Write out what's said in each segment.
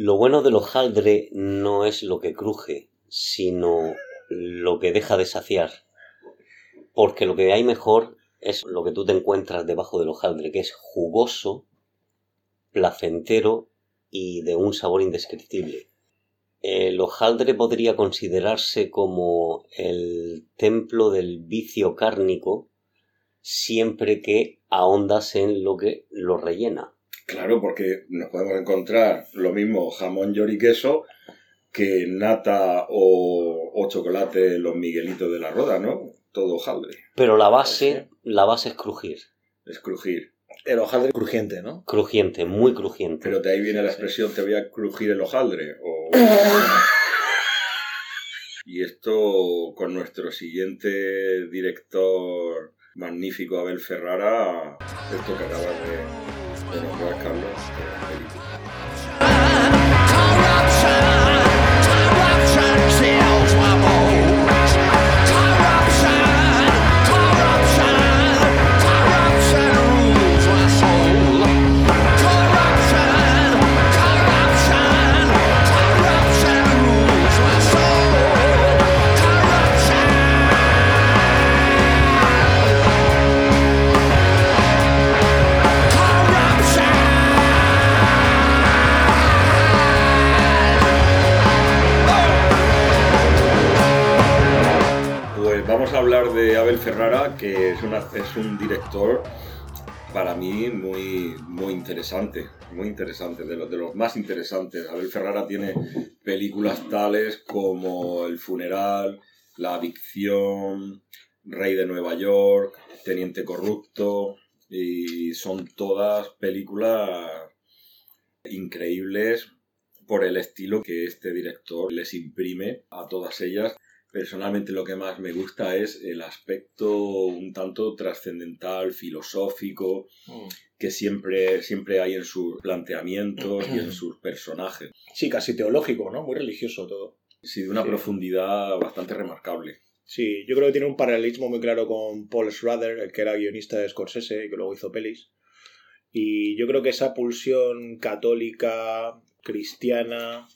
Lo bueno del hojaldre no es lo que cruje, sino lo que deja de saciar. Porque lo que hay mejor es lo que tú te encuentras debajo del hojaldre, que es jugoso, placentero y de un sabor indescriptible. El hojaldre podría considerarse como el templo del vicio cárnico siempre que ahondas en lo que lo rellena. Claro, porque nos podemos encontrar lo mismo jamón york y queso que nata o, chocolate los miguelitos de la roda, ¿no? Todo hojaldre. Pero la base, la base es crujir. Es crujir. El hojaldre crujiente, ¿no? Crujiente, muy crujiente. Pero de ahí viene la expresión te voy a crujir el hojaldre. Y esto con nuestro siguiente director magnífico Abel Ferrara, esto que acabas de, Rock on Rust. Que es, es un director para mí muy, muy interesante, muy interesante, de los, de los más interesantes. Abel Ferrara tiene películas tales como El funeral, La adicción, Rey de Nueva York, Teniente Corrupto, y son todas películas increíbles por el estilo que este director les imprime a todas ellas Personalmente lo que más me gusta es el aspecto un tanto trascendental, filosófico, mm. que siempre, siempre hay en sus planteamientos y en sus personajes. Sí, casi teológico, ¿no? Muy religioso todo. Sí, de una profundidad bastante remarcable. Sí, yo creo que tiene un paralelismo muy claro con Paul Schrader, el que era guionista de Scorsese y que luego hizo pelis. Y yo creo que esa pulsión católica, cristiana,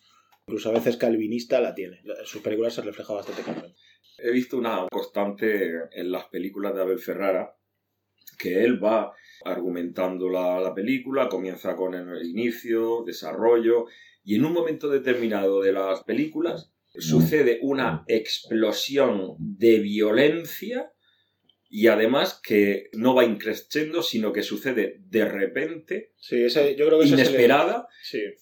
incluso a veces calvinista, la tiene. En sus películas se refleja bastante claramente. He visto una constante en las películas de Abel Ferrara, que él va argumentando la, la película, comienza con el inicio, desarrollo, y en un momento determinado de las películas sucede una explosión de violencia y además que no va increciendo, sino que sucede de repente, sí, yo creo que inesperada.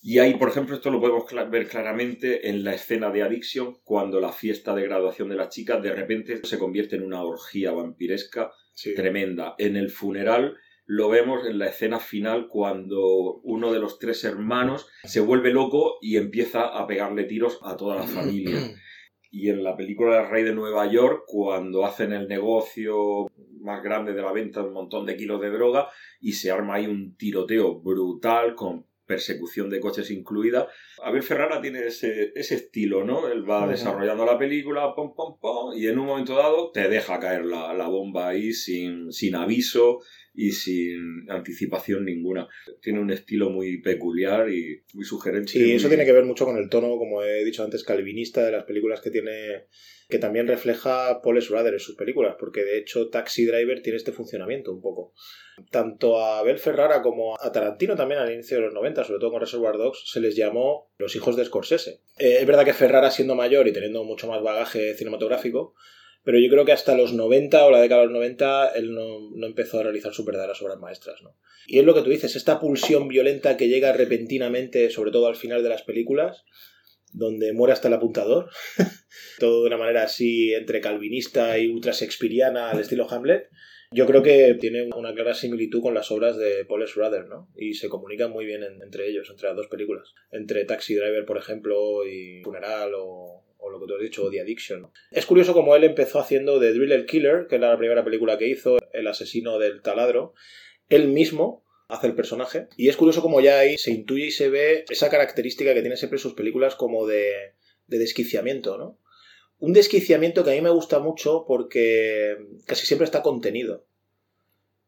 Y ahí, por ejemplo, esto lo podemos ver claramente en la escena de Addiction, cuando la fiesta de graduación de la chica de repente se convierte en una orgía vampiresca tremenda. En el funeral lo vemos en la escena final cuando uno de los tres hermanos se vuelve loco y empieza a pegarle tiros a toda la familia. Y en la película El Rey de Nueva York, cuando hacen el negocio más grande de la venta de un montón de kilos de droga y se arma ahí un tiroteo brutal con persecución de coches incluida. Abel Ferrara tiene ese, estilo, ¿no? Él va desarrollando la película, pom, pom, pom, y en un momento dado te deja caer la, la bomba ahí sin, sin aviso y sin anticipación ninguna. Tiene un estilo muy peculiar y muy sugerente. Sí, eso tiene que ver mucho con el tono, como he dicho antes, calvinista de las películas que tiene que también refleja Paul Schrader en sus películas, porque de hecho Taxi Driver tiene este funcionamiento un poco. Tanto a Abel Ferrara como a Tarantino también al inicio de los 90, sobre todo con Reservoir Dogs, se les llamó los hijos de Scorsese. Eh, es verdad que Ferrara siendo mayor y teniendo mucho más bagaje cinematográfico, pero yo creo que hasta los 90 o la década de los 90 él no, empezó a realizar sus verdaderas obras maestras. ¿no? Y es lo que tú dices, esta pulsión violenta que llega repentinamente, sobre todo al final de las películas, donde muere hasta el apuntador, todo de una manera así entre calvinista y ultra shakespeariana al estilo Hamlet, yo creo que tiene una clara similitud con las obras de Paul Schrader, ¿no? Y se comunican muy bien entre ellos, entre las dos películas. Entre Taxi Driver, por ejemplo, y Funeral o, o lo que tú has dicho, The Addiction. Es curioso como él empezó haciendo The Driller Killer, que es la primera película que hizo, El asesino del taladro. Él mismo hace el personaje. Y es curioso como ya ahí se intuye y se ve esa característica que tiene siempre sus películas como de, de desquiciamiento, ¿no? Un desquiciamiento que a mí me gusta mucho porque casi siempre está contenido.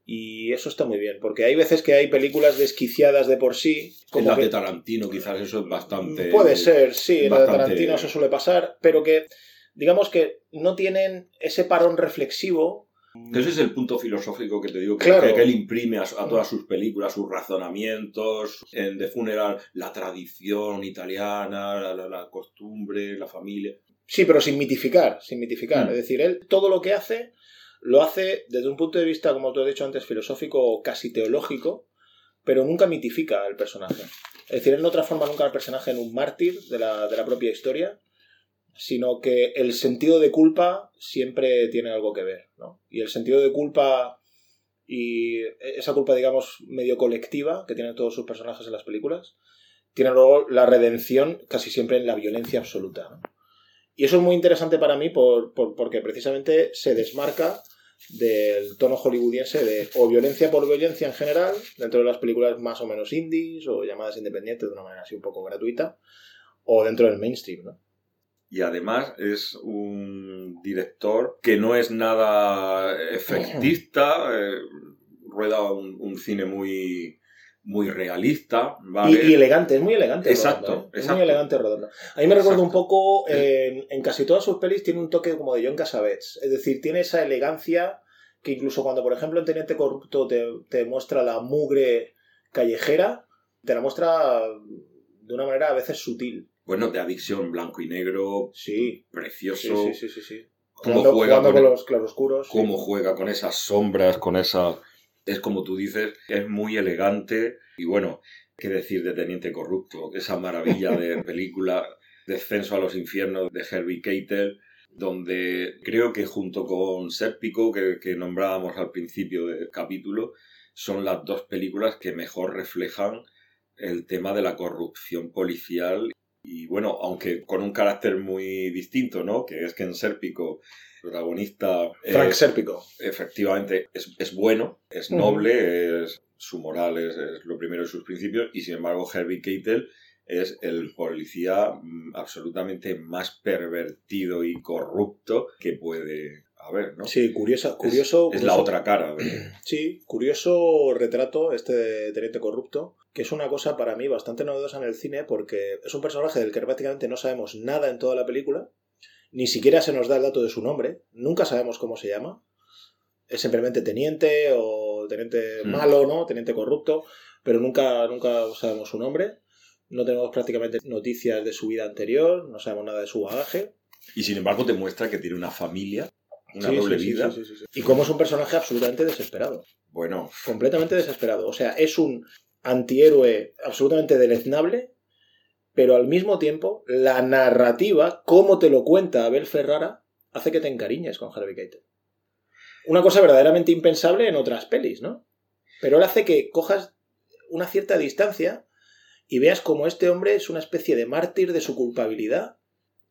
Y eso está muy bien, porque hay veces que hay películas desquiciadas de por sí. Como en la de Tarantino quizás eso es bastante... Puede ser, sí, en la de Tarantino eso suele pasar, pero que digamos que no tienen ese parón reflexivo ese es el punto filosófico que te digo que, que, él imprime a, todas sus películas, sus razonamientos, en The Funeral, la tradición italiana, la, costumbre, la familia. Sí, pero sin mitificar, sin mitificar. Mm. Es decir, él todo lo que hace, lo hace desde un punto de vista, como tú has dicho antes, filosófico casi teológico, pero nunca mitifica el personaje. Es decir, él no transforma nunca al personaje en un mártir de la, de la propia historia, sino que el sentido de culpa siempre tiene algo que ver, ¿no? Y el sentido de culpa y esa culpa, digamos, medio colectiva que tienen todos sus personajes en las películas, tiene luego la redención casi siempre en la violencia absoluta. Y eso es muy interesante para mí por, porque precisamente se desmarca del tono hollywoodiense de o violencia por violencia en general, dentro de las películas más o menos indies o llamadas independientes de una manera así un poco gratuita, o dentro del mainstream, ¿no? y además es un director que no es nada efectista, eh, rueda un, cine muy, muy realista, Y, elegante, es muy elegante. Exacto, ¿eh? Es muy elegante Redondo. A mí me recuerda un poco, en, casi todas sus pelis tiene un toque como de John Cassavetes, es decir, tiene esa elegancia que incluso cuando, por ejemplo, en Teniente Corrupto te, te muestra la mugre callejera, te la muestra de una manera a veces sutil bueno, de adicción blanco y negro. Sí. Precioso. Sí, sí, sí, sí. Cómo juega con, los claroscuros. Cómo juega con esas sombras, con esa. Es como tú dices, es muy elegante. Y bueno, qué decir de Teniente Corrupto, esa maravilla de película, Descenso a los infiernos de Herbie Keitel, donde creo que junto con Sérpico, que, que nombrábamos al principio del capítulo, son las dos películas que mejor reflejan el tema de la corrupción policial y bueno, aunque con un carácter muy distinto, ¿no? Que es que en Sérpico, protagonista... Frank Sérpico. Efectivamente, es, es bueno, es noble, es, su moral es, lo primero de sus principios, y sin embargo Herbie Keitel es el policía mm, absolutamente más pervertido y corrupto que puede haber, ¿no? Sí, curiosa, curioso... Es, la otra cara. Sí, curioso retrato este de Teniente Corrupto que es una cosa para mí bastante novedosa en el cine porque es un personaje del que prácticamente no sabemos nada en toda la película, ni siquiera se nos da el dato de su nombre, nunca sabemos cómo se llama, es simplemente teniente o teniente hmm. malo, ¿no? Teniente corrupto, pero nunca, nunca sabemos su nombre, no tenemos prácticamente noticias de su vida anterior, no sabemos nada de su bagaje. Y sin embargo te muestra que tiene una familia, una doble vida. y cómo es un personaje absolutamente desesperado. Bueno. Completamente desesperado. O sea, es un antihéroe absolutamente deleznable, pero al mismo tiempo la narrativa, como te lo cuenta Abel Ferrara, hace que te encariñes con Harvey Keitel. Una cosa verdaderamente impensable en otras pelis, ¿no? Pero él hace que cojas una cierta distancia y veas como este hombre es una especie de mártir de su culpabilidad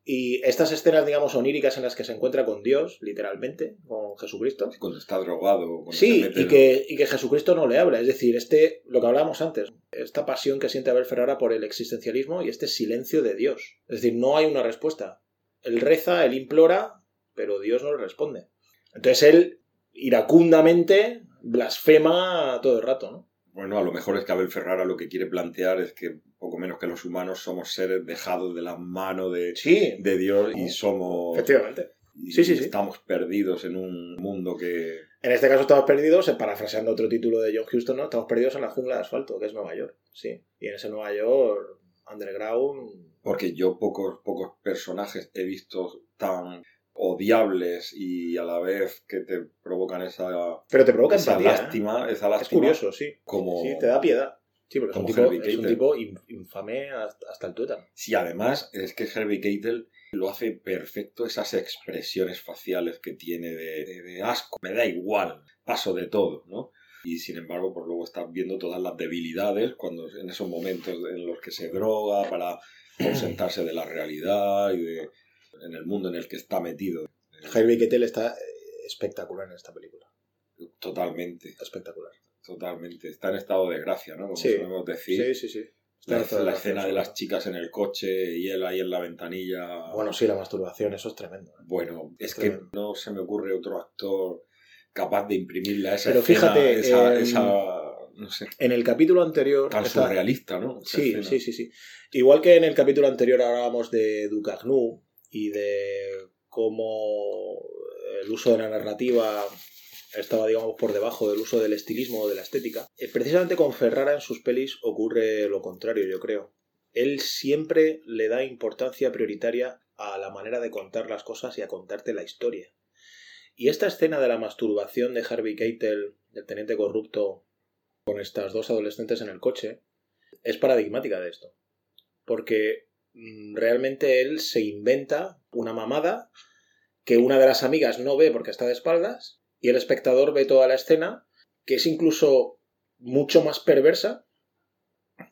y estas escenas, digamos, oníricas en las que se encuentra con Dios, literalmente, con Jesucristo. Cuando está drogado. sí, y, que, y que Jesucristo no le habla. Es decir, este, lo que hablábamos antes, esta pasión que siente Abel Ferrara por el existencialismo y este silencio de Dios. Es decir, no hay una respuesta. Él reza, él implora, pero Dios no le responde. Entonces él, iracundamente, blasfema todo el rato, ¿no? Bueno, a lo mejor es que Abel Ferrara lo que quiere plantear es que poco menos que los humanos somos seres dejados de la mano de, de Dios y somos... Efectivamente. sí, sí, sí. Estamos perdidos en un mundo que... En este caso estamos perdidos, parafraseando otro título de John Huston, ¿no? Estamos perdidos en la jungla de asfalto, que es Nueva York. Sí. Y en ese Nueva York, underground... Porque yo pocos, pocos personajes he visto tan odiables y a la vez que te provocan esa, Pero te provoca esa ¿eh? lástima, esa lástima. Es curioso, sí. Como, sí, te da piedad. Sí, porque es un, tipo, infame hasta el tuétano. Sí, además es que Herbie Keitel lo hace perfecto esas expresiones faciales que tiene de, asco. Me da igual, paso de todo, ¿no? Y sin embargo, pues luego estás viendo todas las debilidades cuando en esos momentos en los que se droga para ausentarse de la realidad y de en el mundo en el que está metido. Harvey Keitel está espectacular en esta película. Totalmente. Espectacular. Totalmente. Está en estado de gracia, ¿no? Como sí. solemos decir. Sí, sí, sí. La, escena de las chicas en el coche y él ahí en la ventanilla. Bueno, sí, la masturbación, eso es tremendo. ¿eh? Bueno, es, que no se me ocurre otro actor capaz de imprimirle a esa Pero fíjate, esa, no sé, en el capítulo anterior... Tan surrealista, ¿no? sí, sí, sí, sí. Igual que en el capítulo anterior hablábamos de Ducagnu y de cómo el uso de la narrativa estaba, digamos, por debajo del uso del estilismo o de la estética. Eh, precisamente con Ferrara en sus pelis ocurre lo contrario, yo creo. Él siempre le da importancia prioritaria a la manera de contar las cosas y a contarte la historia. Y esta escena de la masturbación de Harvey Keitel, del teniente corrupto, con estas dos adolescentes en el coche, es paradigmática de esto. Porque realmente él se inventa una mamada que una de las amigas no ve porque está de espaldas y el espectador ve toda la escena, que es incluso mucho más perversa,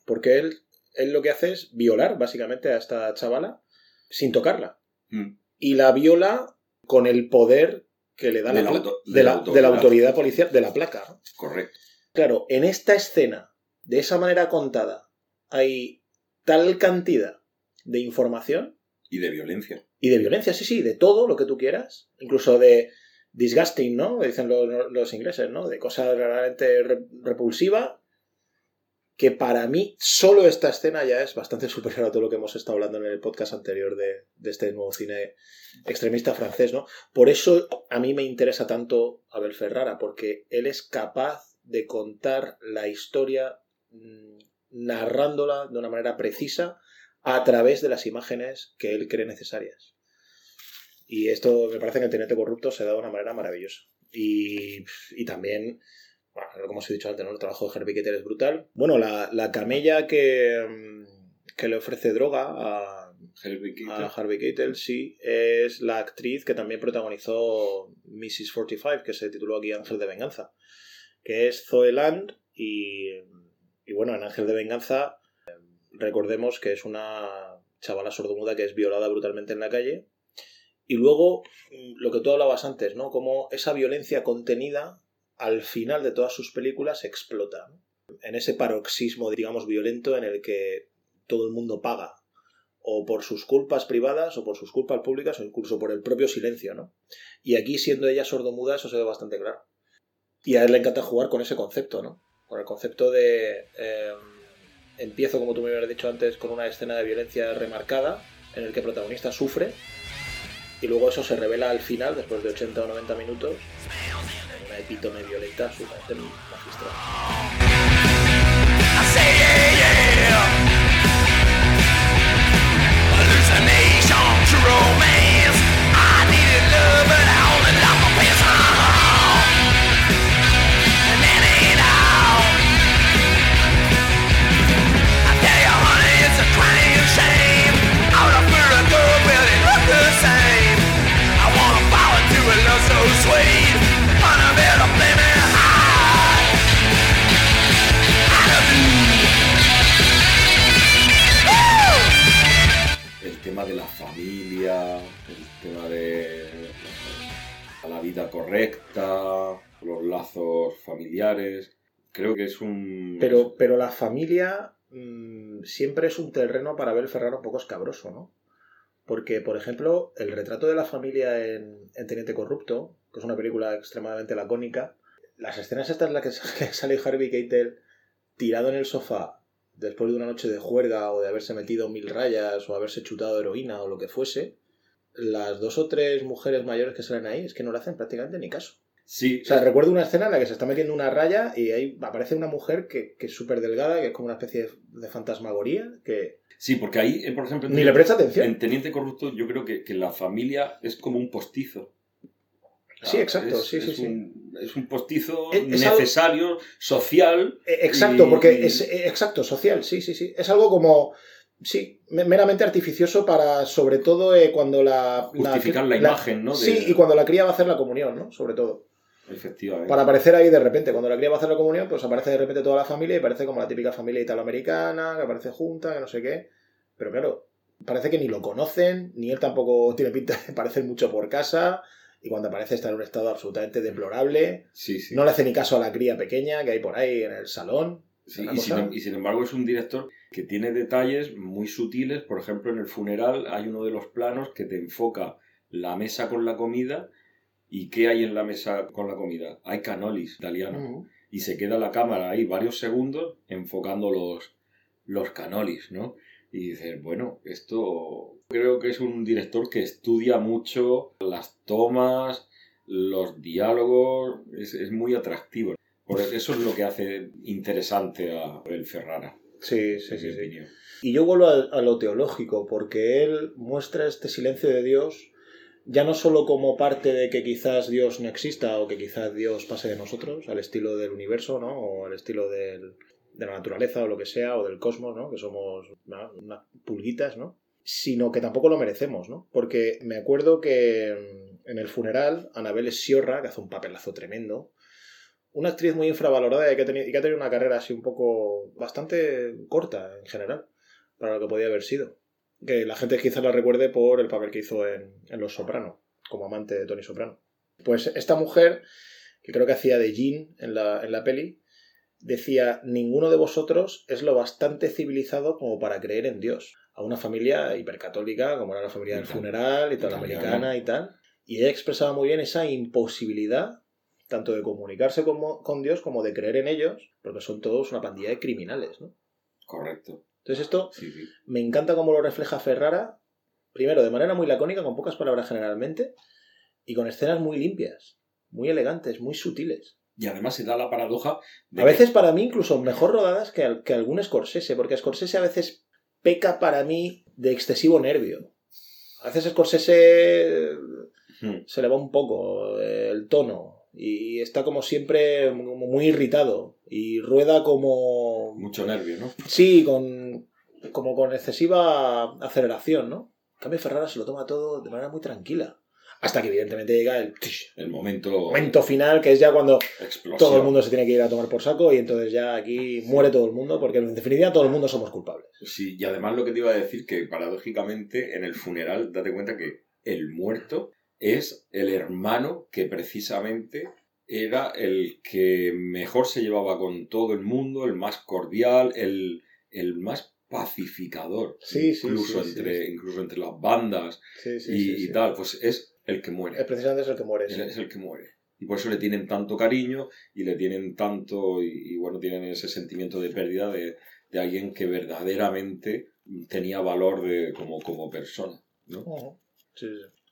porque él, él lo que hace es violar básicamente a esta chavala sin tocarla. Mm. Y la viola con el poder que le da de la, de, la, autoridad policial, de la placa. Correcto. Claro, en esta escena, de esa manera contada, hay tal cantidad de información. Y de violencia. Y de violencia, sí, sí, de todo lo que tú quieras. Incluso de disgusting, ¿no? Dicen los, ingleses, ¿no? De cosa realmente repulsiva, que para mí solo esta escena ya es bastante superior a todo lo que hemos estado hablando en el podcast anterior de, este nuevo cine extremista francés, ¿no? Por eso a mí me interesa tanto Abel Ferrara, porque él es capaz de contar la historia mm, narrándola de una manera precisa a través de las imágenes que él cree necesarias. Y esto me parece que el Teniente Corrupto se da de una manera maravillosa. Y, también, bueno, como os he dicho antes, el trabajo de Harvey Keitel es brutal. Bueno, la, camella que, mm, que, le ofrece droga a Harvey, Keitel. sí, es la actriz que también protagonizó Mrs. 45, que se tituló aquí Ángel de Venganza, que es Zoe Land y, y bueno, en Ángel de Venganza recordemos que es una chavala sordomuda que es violada brutalmente en la calle y luego, mm, lo que tú hablabas antes, ¿no? Como esa violencia contenida al final de todas sus películas explota. En ese paroxismo, digamos, violento en el que todo el mundo paga. O por sus culpas privadas, o por sus culpas públicas, o incluso por el propio silencio, ¿no? Y aquí, siendo ella sordomuda, eso se ve bastante claro. Y a él le encanta jugar con ese concepto, ¿no? Con el concepto de. Em, empiezo, como tú me habías dicho antes, con una escena de violencia remarcada, en el que el protagonista sufre, y luego eso se revela al final, después de 80 o 90 minutos, en una epítome violenta absolutamente magistral. Familia, el tema de la vida correcta, los lazos familiares. Creo que es un. Pero, pero la familia mm, siempre es un terreno para ver Ferraro un poco escabroso, ¿no? Porque, por ejemplo, el retrato de la familia en, Teniente Corrupto, que es una película extremadamente lacónica, las escenas estas en las que sale Harvey Keitel tirado en el sofá después de una noche de juerga o de haberse metido mil rayas o haberse chutado heroína o lo que fuese, las dos o tres mujeres mayores que salen ahí es que no le hacen prácticamente ni caso. Sí. O sea, recuerdo una escena en la que se está metiendo una raya y ahí aparece una mujer que, que es súper delgada, que es como una especie de fantasmagoría, que Sí, porque ahí, eh, por ejemplo... Ni le presta atención. En Teniente Corrupto yo creo que, la familia es como un postizo. Sí, exacto, es, sí, sí, sí. Un, es un postizo necesario, social. Eh, exacto, porque es eh, exacto, social, sí, sí, sí. Es algo como, sí, meramente artificioso para, sobre todo, cuando la... Justificar la, imagen, ¿no? Sí, y cuando la cría va a hacer la comunión, ¿no? Sobre todo. Efectivamente. Para aparecer ahí de repente, cuando la cría va a hacer la comunión, pues aparece de repente toda la familia y parece como la típica familia italoamericana, que aparece junta, que no sé qué. Pero claro, parece que ni lo conocen, ni él tampoco tiene pinta de parecer mucho por casa. Y cuando aparece está en un estado absolutamente deplorable. No le hace ni caso a la cría pequeña que hay por ahí en el salón. y, sin, y, sin, embargo es un director que tiene detalles muy sutiles. Por ejemplo, en el funeral hay uno de los planos que te enfoca la mesa con la comida ¿Y qué hay en la mesa con la comida? Hay canolis italianos. Y se queda la cámara ahí varios segundos enfocando los, los canolis, ¿no? Y dices, bueno, esto creo que es un director que estudia mucho las tomas, los diálogos, es, muy atractivo. Por eso es lo que hace interesante a El Ferrara. Sí, sí, sí, sí. Y yo vuelvo a, lo teológico, porque él muestra este silencio de Dios ya no solo como parte de que quizás Dios no exista o que quizás Dios pase de nosotros, al estilo del universo, ¿no? O al estilo del, de la naturaleza o lo que sea, o del cosmos, ¿no? Que somos unas pulguitas, ¿no? Sino que tampoco lo merecemos, ¿no? Porque me acuerdo que en el funeral, Anabel Sciorra, que hace un papelazo tremendo, una actriz muy infravalorada y que, ha tenido, y que una carrera así un poco bastante corta en general, para lo que podía haber sido. Que la gente quizás la recuerde por el papel que hizo en, en Los Soprano, como amante de Tony Soprano. Pues esta mujer, que creo que hacía de Jean en la, en la peli, decía, ninguno de vosotros es lo bastante civilizado como para creer en Dios. A una familia hipercatólica, como era la familia del funeral, y toda la americana y tal. Y ella expresaba muy bien esa imposibilidad tanto de comunicarse con, Dios como de creer en ellos, porque son todos una pandilla de criminales, ¿no? Correcto. Entonces esto me encanta cómo lo refleja Ferrara, primero de manera muy lacónica, con pocas palabras generalmente, y con escenas muy limpias, muy elegantes, muy sutiles. Y además se da la paradoja. a veces para mí incluso mejor rodadas que, que algún Scorsese, porque Scorsese a veces peca para mí de excesivo nervio. A veces Scorsese hmm. se le va un poco el tono y está como siempre muy irritado y rueda como... Mucho nervio, ¿no? Sí, con, como con excesiva aceleración, ¿no? En cambio Ferrara se lo toma todo de manera muy tranquila. Hasta que evidentemente llega el, el momento, momento final, que es ya cuando todo el mundo se tiene que ir a tomar por saco y entonces ya aquí muere todo el mundo, porque en definitiva todo el mundo somos culpables. Sí, y además lo que te iba a decir, que paradójicamente en el funeral, date cuenta que el muerto es el hermano que precisamente era el que mejor se llevaba con todo el mundo, el más cordial, el, el más pacificador, sí, incluso, entre, incluso entre las bandas y, y, tal, pues es el que muere. precisamente es el que muere. Es, el que muere. Y por eso le tienen tanto cariño y le tienen tanto, y, bueno, tienen ese sentimiento de pérdida de, alguien que verdaderamente tenía valor de, como, como persona. ¿no?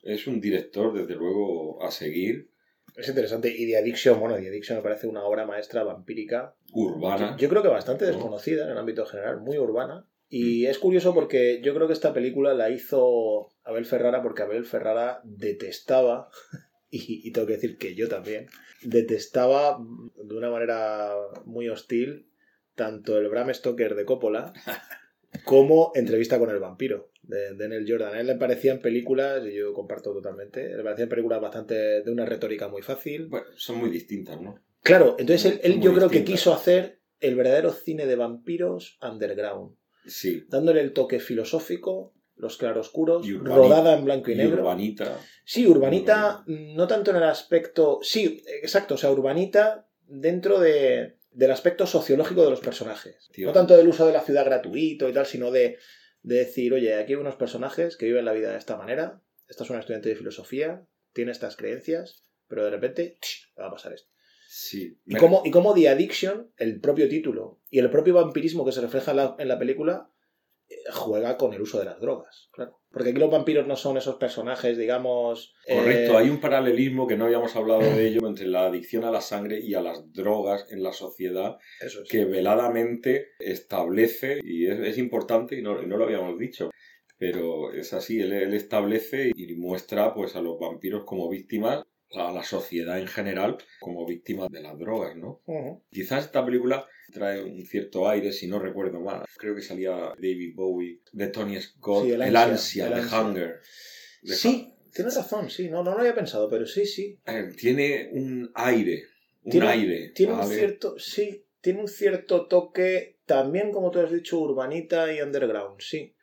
Es un director, desde luego, a seguir. Es interesante. Y The Addiction, bueno, The Addiction me parece una obra maestra vampírica. Urbana. Yo, creo que bastante desconocida en el ámbito general, muy urbana. Y mm. es curioso porque yo creo que esta película la hizo Abel Ferrara porque Abel Ferrara detestaba, y, tengo que decir que yo también, detestaba de una manera muy hostil tanto el Bram Stoker de Coppola como Entrevista con el vampiro de, de Jordan. A él le parecían películas, y yo comparto totalmente, le parecían películas bastante de una retórica muy fácil. Bueno, son muy distintas, ¿no? Claro, entonces él, yo creo que quiso hacer el verdadero cine de vampiros underground. Sí. Dándole el toque filosófico, los claroscuros, rodada en blanco y negro. urbanita. Sí, urbanita, no tanto en el aspecto. Sí, exacto, o sea, urbanita dentro de, del aspecto sociológico de los personajes. No tanto del uso de la ciudad gratuito y tal, sino de, decir, oye, aquí hay unos personajes que viven la vida de esta manera. Esta es una estudiante de filosofía, tiene estas creencias, pero de repente va a pasar esto. Sí. Y como, y como The Addiction, el propio título, y el propio vampirismo que se refleja en la película, juega con el uso de las drogas, claro. Porque aquí los vampiros no son esos personajes, digamos... Correcto, eh, hay un paralelismo que no habíamos hablado de ello entre la adicción a la sangre y a las drogas en la sociedad que veladamente establece, y es, importante, y no, lo habíamos dicho, pero es así, él, establece y muestra pues, a los vampiros como víctimas a la sociedad en general como víctimas de las drogas, ¿no? Quizás esta película trae un cierto aire, si no recuerdo mal. Creo que salía David Bowie, de Tony Scott, el, ansia, de Hunger. sí, tienes razón, sí, no, no lo había pensado, pero sí, sí. Eh, tiene un aire, un aire. Tiene un cierto, sí, tiene un cierto toque, también como tú has dicho, urbanita y underground, sí.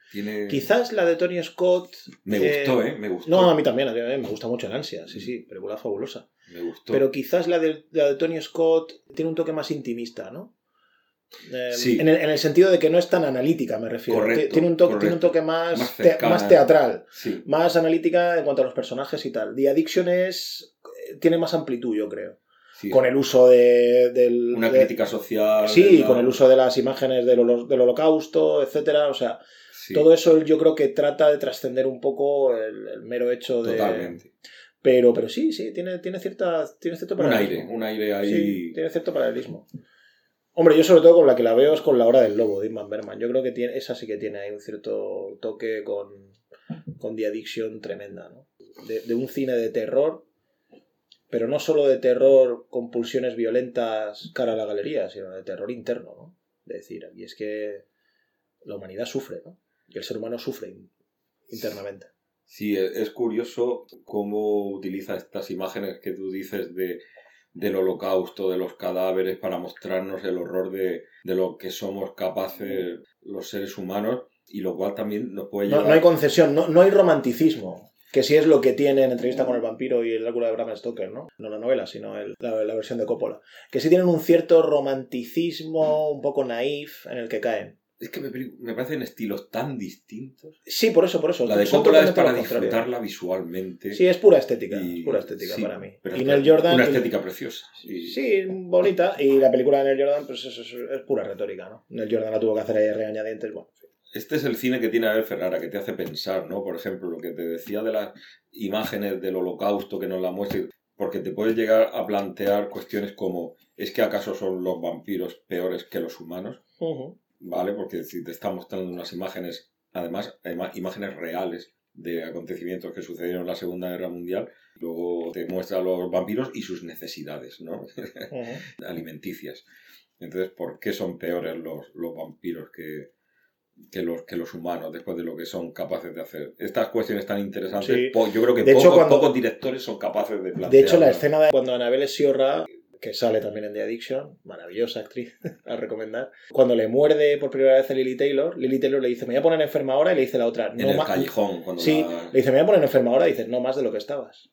Quizás la de Tony Scott. Me gustó, ¿eh? Me gustó. No, a mí también, me gusta mucho el ansia, sí, sí, película fabulosa. Me gustó. Pero quizás la de, la de Tony Scott tiene un toque más intimista, ¿no? Em, en, el, sentido de que no es tan analítica, me refiero. tiene, un toque, tiene un toque más, más, teatral, más analítica en cuanto a los personajes y tal. The Addiction es, tiene más amplitud, yo creo. Con el uso de. Del, Una crítica social. Sí, con el uso de las imágenes del, del holocausto, etcétera. O sea, todo eso yo creo que trata de trascender un poco el, mero hecho de. Totalmente. Pero, pero sí, sí, tiene, tiene, cierta, tiene cierto paralelismo. Un aire, un aire ahí. Sí, tiene cierto paralelismo. Hombre, yo sobre todo con la que la veo es con La Hora del Lobo de Inman Berman. Yo creo que tiene, esa sí que tiene ahí un cierto toque con, con The Addiction tremenda, ¿no? De, un cine de terror, pero no solo de terror con pulsiones violentas cara a la galería, sino de terror interno, ¿no? De decir, y es que la humanidad sufre, ¿no? Y el ser humano sufre internamente. Sí, e, es curioso cómo utiliza estas imágenes que tú dices de, del holocausto, de los cadáveres, para mostrarnos el horror de, de lo que somos capaces los seres humanos y lo cual también nos puede llevar... No, hay concesión, no, no hay romanticismo que sí es lo que tiene en Entrevista con el vampiro y el Drácula de Bram Stoker, ¿no? No la novela, sino el, la, la, versión de Coppola. Que sí tienen un cierto romanticismo un poco naif en el que caen. Es que me, me, parecen estilos tan distintos. Sí, por eso, por eso. La de Coppola es para disfrutarla visualmente. Sí, es pura estética. pura estética para mí. y Neil Jordan. Una estética preciosa. Sí. bonita. Y la película de Neil Jordan, pues es, es, pura retórica, ¿no? Neil Jordan la tuvo que hacer ahí regañadientes. Bueno, Este es el cine que tiene Abel Ferrara, que te hace pensar, ¿no? Por ejemplo, lo que te decía de las imágenes del holocausto que nos la muestra. Porque te puedes llegar a plantear cuestiones como: ¿es que acaso son los vampiros peores que los humanos? ¿Vale? Porque si te está mostrando unas imágenes, además, imágenes reales de acontecimientos que sucedieron en la Segunda Guerra Mundial, luego te muestra a los vampiros y sus necesidades, ¿no? Alimenticias. Entonces, ¿por qué son peores los, los vampiros que, que los, que los humanos después de lo que son capaces de hacer. Estas cuestiones tan interesantes, yo creo que pocos directores son capaces de plantear. De hecho, la escena de cuando Anabel Siorra que sale también en The Addiction, maravillosa actriz, a recomendar. Cuando le muerde por primera vez a Lily Taylor, Lily Taylor le dice, me voy a poner enferma ahora, y le dice la otra, no En el callejón, cuando Sí, le dice, me voy a poner enferma ahora, y dice, no más de lo que estabas.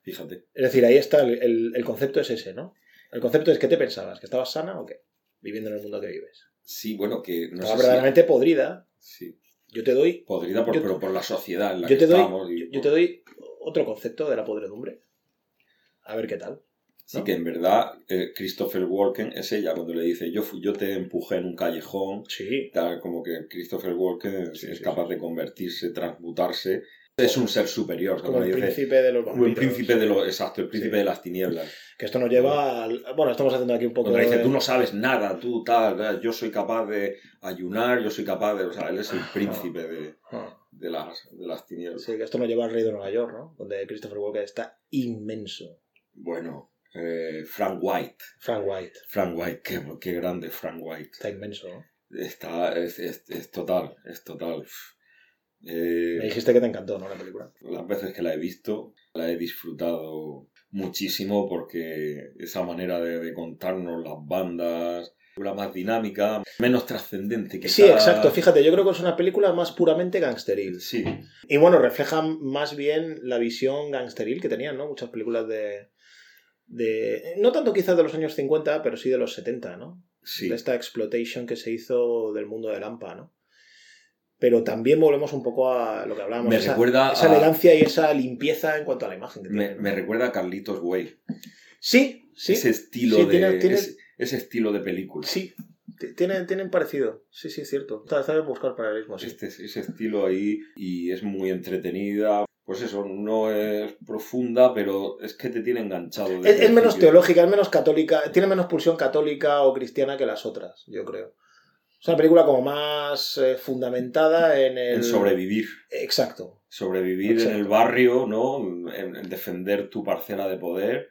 Fíjate. Es decir, ahí está, el, el, concepto es ese, ¿no? El concepto es, ¿qué te pensabas? ¿Que estabas sana o qué? Viviendo en el mundo que vives. Sí, bueno, que... No Estaba verdaderamente podrida. Sí. Yo te doy... Podrida por, pero por la sociedad en la yo que te doy, yo te doy otro concepto de la podredumbre. A ver qué tal. Sí, que en verdad eh, Christopher Walken es ella cuando le dice yo, yo te empujé en un callejón. Sí. Tal, como que Christopher Walken es, capaz de convertirse, transmutarse. Es un ser superior. Como, el príncipe de los Como el príncipe de los... Exacto, el príncipe de las tinieblas. Que esto nos lleva al... Bueno, estamos haciendo aquí un poco Cuando dice, tú no sabes nada, tú tal, yo soy capaz de ayunar, yo soy capaz de... O sea, él es el príncipe de, de, las, de las tinieblas. Sí, que esto nos lleva al rey de Nueva York, ¿no? Donde Christopher Walken está inmenso. Bueno, eh, Frank White. Frank White. Frank White, qué, grande Frank White. Está inmenso, ¿no? Está, es, es, total, es total. Eh, Me dijiste que te encantó, ¿no? La película. Las veces que la he visto, la he disfrutado muchísimo porque esa manera de, contarnos las bandas, una más dinámica, menos trascendente. Sí, exacto. Fíjate, yo creo que es una película más puramente gangsteril. Sí. Y bueno, refleja más bien la visión gangsteril que tenían, ¿no? Muchas películas de, de... No tanto quizás de los años 50, pero sí de los 70, ¿no? Sí. De esta exploitation que se hizo del mundo de Lampa, ¿no? Pero también volvemos un poco a lo que hablábamos. Me esa, recuerda esa elegancia y esa limpieza en cuanto a la imagen que me, me, recuerda a Carlitos Way. Sí, sí. Ese estilo de... Ese, estilo de película. Sí, tienen, tienen parecido, sí, sí, es cierto. Sabes buscar paralelismos. Este, ese estilo ahí y es muy entretenida pues eso, no es profunda, pero es que te tiene enganchado. Es, menos teológica, es menos católica, tiene menos pulsión católica o cristiana que las otras, yo creo. Es una película como más eh, fundamentada en el... En sobrevivir. Exacto. Sobrevivir en el barrio, ¿no? En, en, defender tu parcela de poder.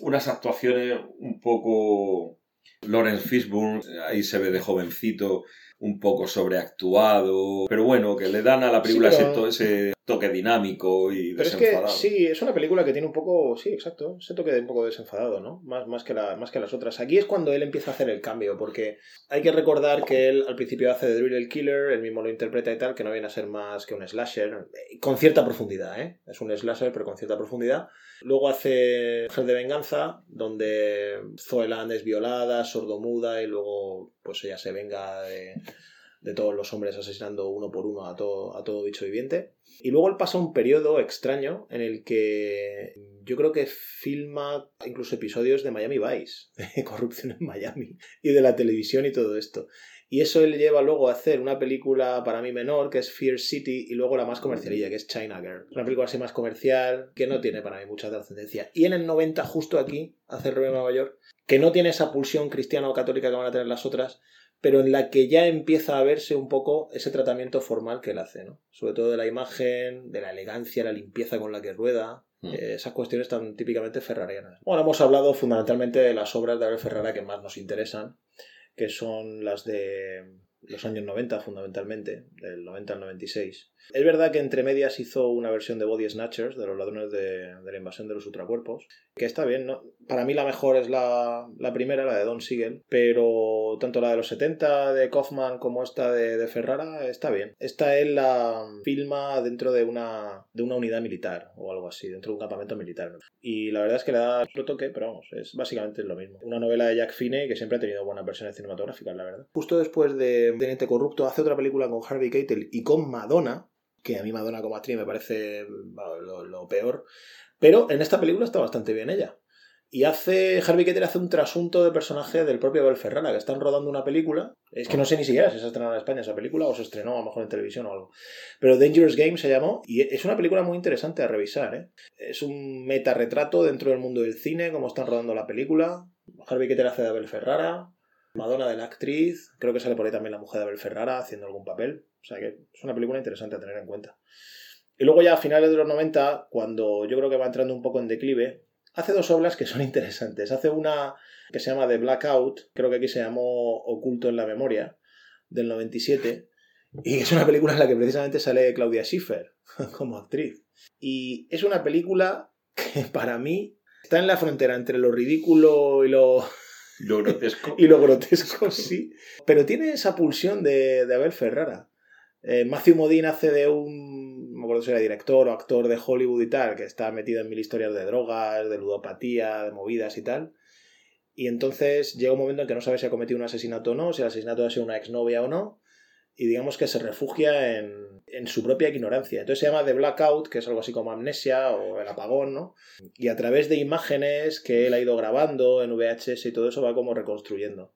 Unas actuaciones un poco... Lawrence Fishburne, ahí se ve de jovencito, un poco sobreactuado, pero bueno, que le dan a la película ese, toque dinámico y pero desenfadado. Es que, sí, es una película que tiene un poco, sí, exacto, ese toque de un poco desenfadado, ¿no? Más, más, que la, más que las otras. Aquí es cuando él empieza a hacer el cambio, porque hay que recordar que él al principio hace de Drill el Killer, él mismo lo interpreta y tal, que no viene a ser más que un slasher, con cierta profundidad, ¿eh? Es un slasher, pero con cierta profundidad. Luego hace Gel de Venganza, donde Zoeland es violada, sordomuda y luego pues ella se venga de, de todos los hombres asesinando uno por uno a todo, a todo bicho viviente. Y luego él pasa un periodo extraño en el que yo creo que filma incluso episodios de Miami Vice, de corrupción en Miami, y de la televisión y todo esto. Y eso le lleva luego a hacer una película para mí menor, que es Fear City, y luego la más comercialilla, que es China Girl. Una película así más comercial, que no tiene para mí mucha trascendencia. Y en el 90, justo aquí, hace el en Nueva York, que no tiene esa pulsión cristiana o católica que van a tener las otras, pero en la que ya empieza a verse un poco ese tratamiento formal que él hace, ¿no? Sobre todo de la imagen, de la elegancia, la limpieza con la que rueda, mm. eh, esas cuestiones tan típicamente ferrarianas. Bueno, hemos hablado fundamentalmente de las obras de Abel Ferrara que más nos interesan, que son las de los años 90 fundamentalmente, del 90 al 96. Es verdad que entre medias hizo una versión de Body Snatchers, de los ladrones de, la invasión de los ultracuerpos, que está bien, ¿no? Para mí la mejor es la, primera, la de Don Siegel, pero tanto la de los 70 de Kaufman como esta de, Ferrara está bien. Esta es la filma dentro de una, de una unidad militar o algo así, dentro de un campamento militar. Y la verdad es que le da otro toque, pero vamos, es básicamente lo mismo. Una novela de Jack Finney que siempre ha tenido buenas versiones cinematográficas, la verdad. Justo después de Teniente Corrupto hace otra película con Harvey Keitel y con Madonna, que a mí Madonna como actriz me parece lo, peor. Pero en esta película está bastante bien ella. Y hace. Harvey Keitel hace un trasunto de personaje del propio Abel Ferrara, que están rodando una película. Es que no sé ni siquiera si se ha estrenado en España esa película o se estrenó a lo mejor en televisión o algo. Pero Dangerous Game se llamó y es una película muy interesante a revisar. ¿eh? Es un meta-retrato dentro del mundo del cine, cómo están rodando la película. Harvey Keitel hace de Abel Ferrara. Madonna de la actriz. Creo que sale por ahí también la mujer de Abel Ferrara haciendo algún papel. O sea que es una película interesante a tener en cuenta. Y luego ya a finales de los 90, cuando yo creo que va entrando un poco en declive, hace dos obras que son interesantes. Hace una que se llama The Blackout, creo que aquí se llamó Oculto en la Memoria, del 97, y es una película en la que precisamente sale Claudia Schiffer como actriz. Y es una película que para mí está en la frontera entre lo ridículo y lo... Lo grotesco. y lo grotesco, sí. Pero tiene esa pulsión de, de Abel Ferrara. Eh, Matthew Modine hace de un, no me acuerdo si era director o actor de Hollywood y tal, que está metido en mil historias de drogas, de ludopatía, de movidas y tal. Y entonces llega un momento en que no sabe si ha cometido un asesinato o no, si el asesinato ha sido una exnovia o no, y digamos que se refugia en, en, su propia ignorancia. Entonces se llama The Blackout, que es algo así como amnesia o el apagón, ¿no? Y a través de imágenes que él ha ido grabando en VHS y todo eso va como reconstruyendo.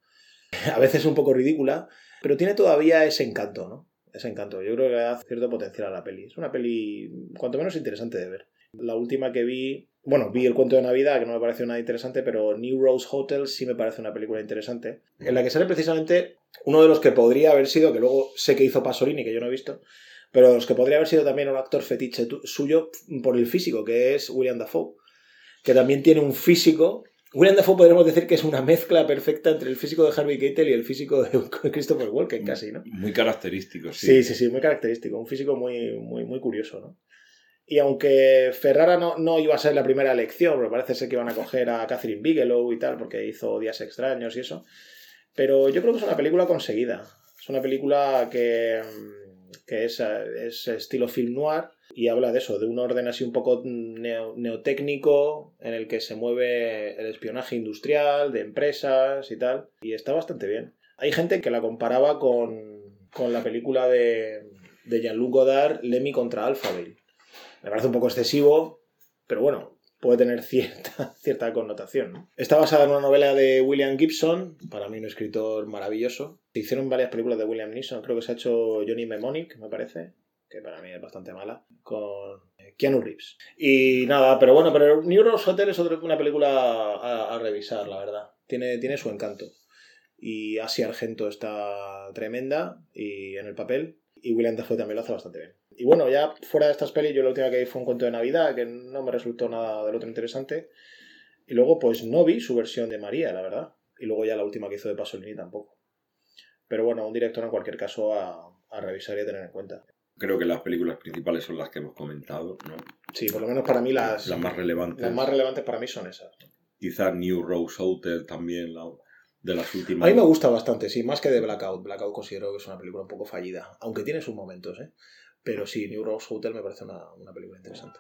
A veces un poco ridícula, pero tiene todavía ese encanto, ¿no? ese encanto. Yo creo que le da cierto potencial a la peli. Es una peli, cuanto menos interesante de ver. La última que vi, bueno, vi el cuento de Navidad, que no me pareció nada interesante, pero New Rose Hotel sí me parece una película interesante, en la que sale precisamente uno de los que podría haber sido, que luego sé que hizo Pasolini, que yo no he visto, pero de los que podría haber sido también un actor fetiche suyo por el físico, que es William Dafoe, que también tiene un físico William Dafoe podríamos decir que es una mezcla perfecta entre el físico de Harvey Keitel y el físico de Christopher Walken, casi, ¿no? Muy característico, sí. Sí, sí, sí, muy característico. Un físico muy, muy, muy curioso, ¿no? Y aunque Ferrara no, no iba a ser la primera elección, porque parece ser que iban a coger a Catherine Bigelow y tal, porque hizo Días Extraños y eso, pero yo creo que es una película conseguida. Es una película que, que es, es estilo film noir, y habla de eso, de un orden así un poco neotécnico en el que se mueve el espionaje industrial, de empresas y tal, y está bastante bien. Hay gente que la comparaba con, con la película de, de Jean-Luc Godard, Lemmy contra Alphaville. Me parece un poco excesivo, pero bueno, puede tener cierta, cierta connotación. Está basada en una novela de William Gibson, para mí un escritor maravilloso. Se hicieron varias películas de William Neeson, creo que se ha hecho Johnny Mnemonic, me parece, que para mí es bastante mala, con eh, Keanu Reeves. Y nada, pero bueno, pero New Rose Hotel es otra, una película a, revisar, la verdad. Tiene, tiene su encanto. Y Asia Argento está tremenda y en el papel. Y William Dafoe también lo hace bastante bien. Y bueno, ya fuera de estas pelis, yo la última que vi fue un cuento de Navidad, que no me resultó nada del otro interesante. Y luego, pues no vi su versión de María, la verdad. Y luego ya la última que hizo de Pasolini tampoco. Pero bueno, un director en cualquier caso a, a revisar y a tener en cuenta creo que las películas principales son las que hemos comentado, ¿no? Sí, por lo menos para mí las, las más relevantes. Las más relevantes para mí son esas. Quizás New Rose Hotel también, la, de las últimas. A mí me gusta bastante, sí, más que de Blackout. Blackout considero que es una película un poco fallida, aunque tiene sus momentos, ¿eh? Pero sí, New Rose Hotel me parece una, una película interesante.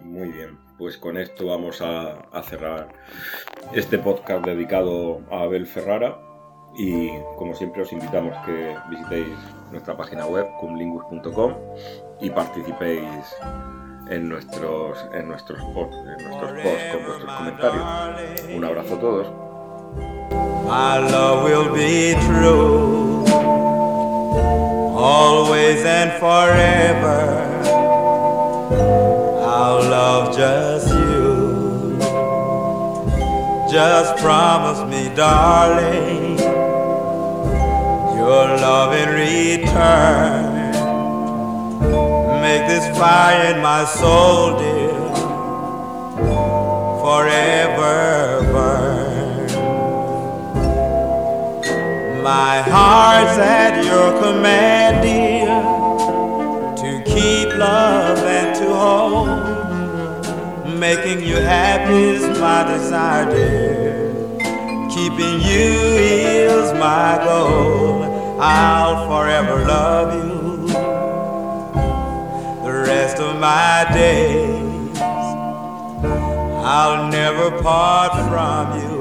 Muy bien, pues con esto vamos a, a cerrar este podcast dedicado a Abel Ferrara y como siempre os invitamos que visitéis nuestra página web cumlingus.com y participéis en nuestros, en nuestros posts, en nuestros posts con vuestros comentarios. Un abrazo a todos. My love will be true, always and forever. I'll love just you. Just promise me, darling, your love in return make this fire in my soul, dear, forever My heart's at your command, dear, to keep love and to hold. Making you happy is my desire, dear. Keeping you is my goal. I'll forever love you the rest of my days. I'll never part from you.